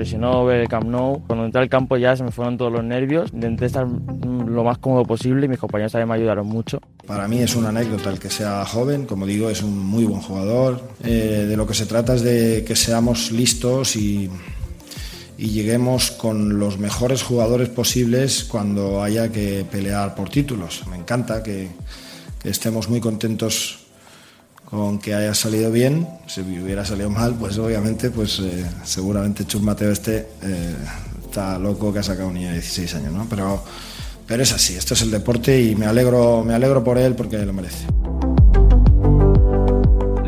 Impresionó ver el Camp Nou. Cuando entré al campo ya se me fueron todos los nervios. Intenté estar lo más cómodo posible y mis compañeros también me ayudaron mucho. Para mí es una anécdota el que sea joven, como digo, es un muy buen jugador. Eh, de lo que se trata es de que seamos listos y, y lleguemos con los mejores jugadores posibles cuando haya que pelear por títulos. Me encanta que, que estemos muy contentos con que haya salido bien. Si hubiera salido mal, pues obviamente, pues eh, seguramente Chus Mateo este eh, está loco que ha sacado un niño de 16 años, ¿no? Pero pero es así, esto es el deporte y me alegro, me alegro por él porque lo merece.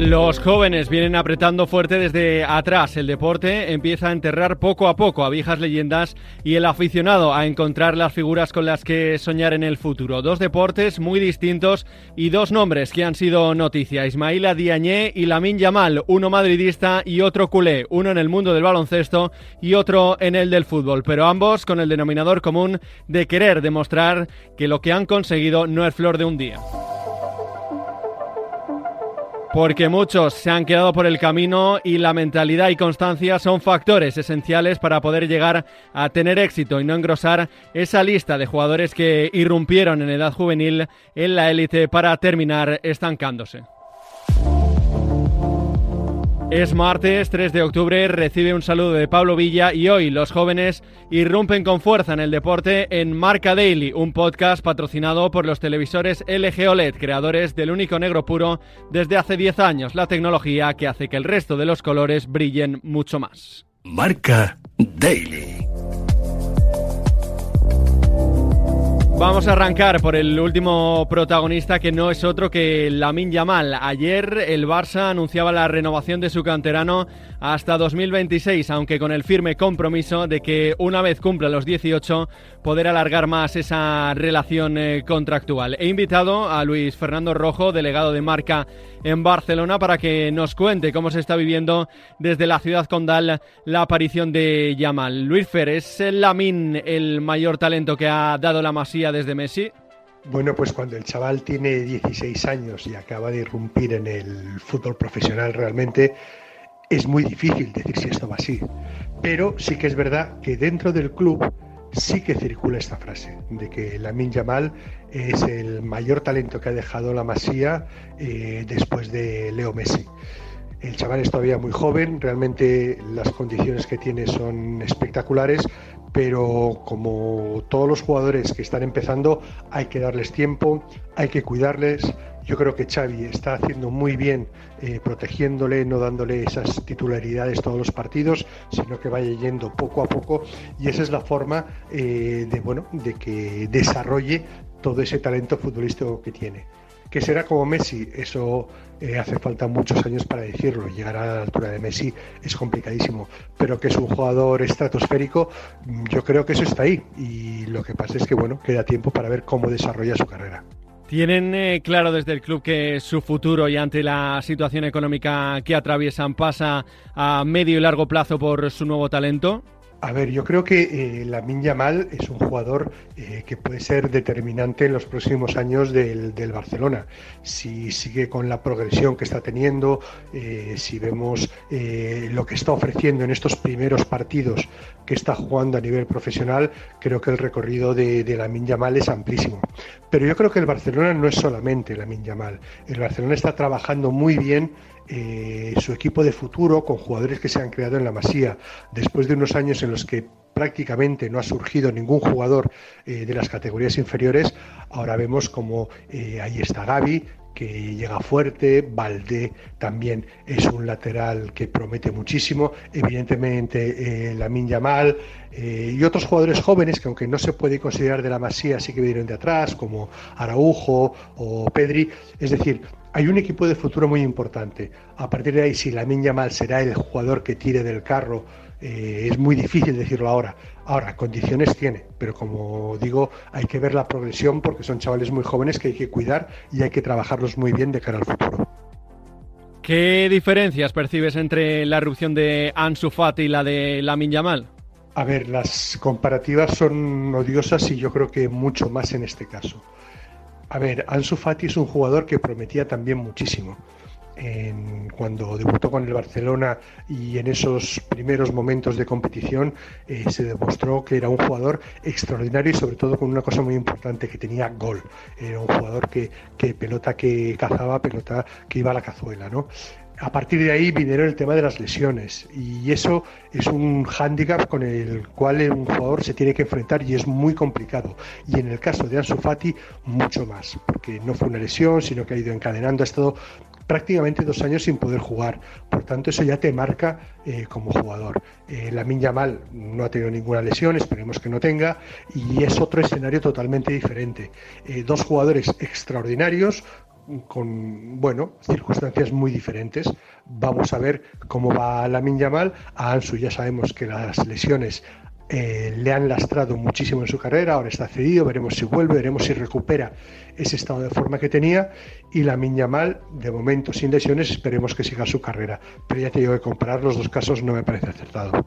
Los jóvenes vienen apretando fuerte desde atrás. El deporte empieza a enterrar poco a poco a viejas leyendas y el aficionado a encontrar las figuras con las que soñar en el futuro. Dos deportes muy distintos y dos nombres que han sido noticia. Ismaila Diañé y Lamin Yamal, uno madridista y otro culé, uno en el mundo del baloncesto y otro en el del fútbol, pero ambos con el denominador común de querer demostrar que lo que han conseguido no es flor de un día porque muchos se han quedado por el camino y la mentalidad y constancia son factores esenciales para poder llegar a tener éxito y no engrosar esa lista de jugadores que irrumpieron en edad juvenil en la élite para terminar estancándose. Es martes 3 de octubre, recibe un saludo de Pablo Villa y hoy los jóvenes irrumpen con fuerza en el deporte en Marca Daily, un podcast patrocinado por los televisores LG OLED, creadores del único negro puro desde hace 10 años, la tecnología que hace que el resto de los colores brillen mucho más. Marca Daily. Vamos a arrancar por el último protagonista que no es otro que Lamin Yamal. Ayer el Barça anunciaba la renovación de su canterano hasta 2026, aunque con el firme compromiso de que una vez cumpla los 18 poder alargar más esa relación eh, contractual. He invitado a Luis Fernando Rojo, delegado de marca en Barcelona, para que nos cuente cómo se está viviendo desde la ciudad condal la aparición de Yamal. Luis Fer, ¿es Lamin el mayor talento que ha dado la Masía desde Messi? Bueno, pues cuando el chaval tiene 16 años y acaba de irrumpir en el fútbol profesional realmente, es muy difícil decir si esto va así. Pero sí que es verdad que dentro del club sí que circula esta frase de que Lamin Yamal es el mayor talento que ha dejado la Masía eh, después de Leo Messi. El chaval es todavía muy joven, realmente las condiciones que tiene son espectaculares, pero como todos los jugadores que están empezando, hay que darles tiempo, hay que cuidarles. Yo creo que Xavi está haciendo muy bien eh, protegiéndole, no dándole esas titularidades todos los partidos, sino que vaya yendo poco a poco y esa es la forma eh, de, bueno, de que desarrolle todo ese talento futbolístico que tiene que será como Messi, eso eh, hace falta muchos años para decirlo. Llegar a la altura de Messi es complicadísimo, pero que es un jugador estratosférico, mm, yo creo que eso está ahí. Y lo que pasa es que, bueno, queda tiempo para ver cómo desarrolla su carrera. ¿Tienen eh, claro desde el club que su futuro y ante la situación económica que atraviesan pasa a medio y largo plazo por su nuevo talento? A ver, yo creo que eh, la Yamal es un jugador eh, que puede ser determinante en los próximos años del, Barcelona. Si sigue con la progresión que está teniendo, eh, si vemos eh, lo que está ofreciendo en estos primeros partidos que está jugando a nivel profesional, creo que el recorrido de, de la Yamal es amplísimo. Pero yo creo que el Barcelona no es solamente la Yamal. El Barcelona está trabajando muy bien eh, su equipo de futuro con jugadores que se han creado en la Masía, después de unos años en los que prácticamente no ha surgido ningún jugador eh, de las categorías inferiores, ahora vemos como eh, ahí está Gaby, que llega fuerte, Valdé también es un lateral que promete muchísimo, evidentemente eh, Lamin Yamal y otros jugadores jóvenes que aunque no se puede considerar de la masía, sí que vinieron de atrás, como Araujo o Pedri, es decir, hay un equipo de futuro muy importante. A partir de ahí, si Lamin Yamal será el jugador que tire del carro eh, es muy difícil decirlo ahora. Ahora, condiciones tiene, pero como digo, hay que ver la progresión porque son chavales muy jóvenes que hay que cuidar y hay que trabajarlos muy bien de cara al futuro. ¿Qué diferencias percibes entre la erupción de Ansu Fati y la de Lamin Yamal? A ver, las comparativas son odiosas y yo creo que mucho más en este caso. A ver, Ansu Fati es un jugador que prometía también muchísimo cuando debutó con el Barcelona y en esos primeros momentos de competición eh, se demostró que era un jugador extraordinario y sobre todo con una cosa muy importante, que tenía gol. Era un jugador que, pelota que cazaba, pelota que iba a la cazuela, ¿no? A partir de ahí vinieron el tema de las lesiones y eso es un hándicap con el cual un jugador se tiene que enfrentar y es muy complicado. Y en el caso de Ansu Fati, mucho más, porque no fue una lesión, sino que ha ido encadenando, ha estado prácticamente dos años sin poder jugar. Por tanto, eso ya te marca eh, como jugador. Eh, la Minya Mal no ha tenido ninguna lesión, esperemos que no tenga, y es otro escenario totalmente diferente. Eh, dos jugadores extraordinarios, con bueno circunstancias muy diferentes. Vamos a ver cómo va la Yamal. A Ansu ya sabemos que las lesiones eh, le han lastrado muchísimo en su carrera, ahora está cedido, veremos si vuelve, veremos si recupera ese estado de forma que tenía y la Miña Mal, de momento sin lesiones, esperemos que siga su carrera. Pero ya te digo que comparar los dos casos no me parece acertado.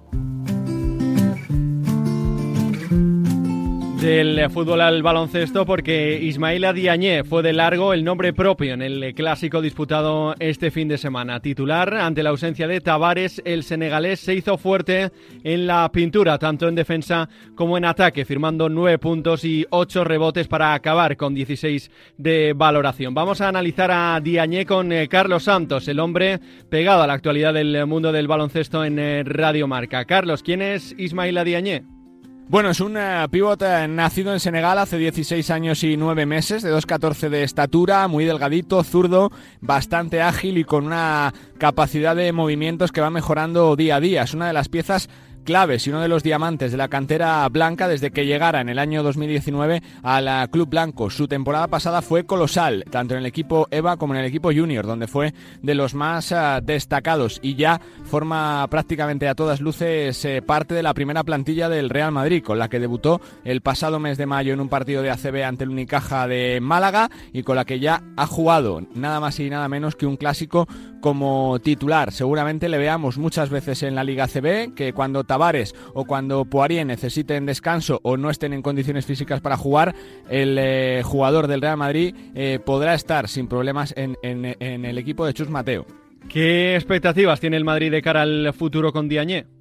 Del fútbol al baloncesto porque Ismaila Diañé fue de largo el nombre propio en el clásico disputado este fin de semana. Titular ante la ausencia de Tavares, el senegalés se hizo fuerte en la pintura, tanto en defensa como en ataque, firmando nueve puntos y ocho rebotes para acabar con 16 de valoración. Vamos a analizar a Diañé con eh, Carlos Santos, el hombre pegado a la actualidad del mundo del baloncesto en eh, Radio Marca. Carlos, ¿quién es Ismaila Diañé? Bueno, es un pívot eh, nacido en Senegal hace 16 años y 9 meses, de 2,14 de estatura, muy delgadito, zurdo, bastante ágil y con una capacidad de movimientos que va mejorando día a día. Es una de las piezas claves y uno de los diamantes de la cantera blanca desde que llegara en el año 2019 al Club Blanco. Su temporada pasada fue colosal, tanto en el equipo EVA como en el equipo Junior, donde fue de los más ah, destacados y ya forma prácticamente a todas luces eh, parte de la primera plantilla del Real Madrid, con la que debutó el pasado mes de mayo en un partido de ACB ante el Unicaja de Málaga y con la que ya ha jugado nada más y nada menos que un clásico como titular. Seguramente le veamos muchas veces en la Liga ACB, que cuando Tavares o cuando Poirier necesiten descanso o no estén en condiciones físicas para jugar, el eh, jugador del Real Madrid eh, podrá estar sin problemas en, en, el equipo de Chus Mateo. ¿Qué expectativas tiene el Madrid de cara al futuro con Diagne?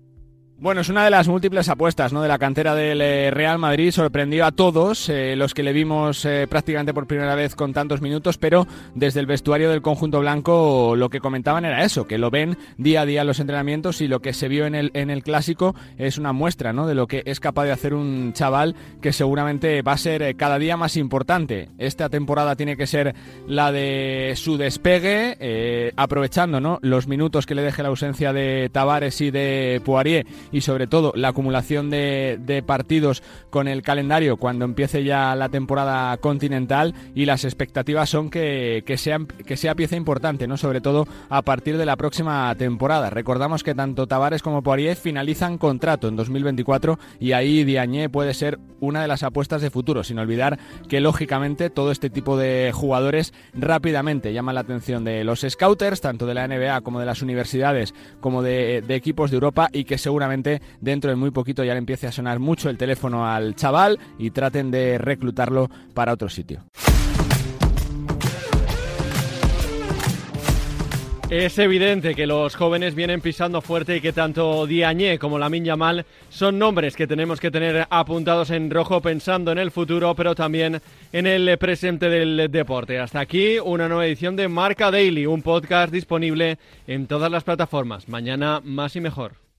Bueno, es una de las múltiples apuestas ¿no? de la cantera del eh, Real Madrid. Sorprendió a todos eh, los que le vimos eh, prácticamente por primera vez con tantos minutos, pero desde el vestuario del conjunto blanco lo que comentaban era eso, que lo ven día a día en los entrenamientos y lo que se vio en el, en el clásico es una muestra ¿no? de lo que es capaz de hacer un chaval que seguramente va a ser cada día más importante. Esta temporada tiene que ser la de su despegue, aprovechando ¿no? los minutos que le deje la ausencia de Tavares y de Poirier y sobre todo la acumulación de, partidos con el calendario cuando empiece ya la temporada continental y las expectativas son que, que, que sea pieza importante, ¿no? sobre todo a partir de la próxima temporada. Recordamos que tanto Tavares como Poirier finalizan contrato en 2024 y ahí Diagne puede ser una de las apuestas de futuro, sin olvidar que lógicamente todo este tipo de jugadores rápidamente llaman la atención de los scouters, tanto de la NBA como de las universidades, como de equipos de Europa y que dentro de muy poquito ya le empiece a sonar mucho el teléfono al chaval y traten de reclutarlo para otro sitio. Es evidente que los jóvenes vienen pisando fuerte y que tanto Diagne como Lamin Yamal son nombres que tenemos que tener apuntados en rojo pensando en el futuro, pero también en el presente del deporte. Hasta aquí una nueva edición de Marca Daily, un podcast disponible en todas las plataformas. Mañana más y mejor.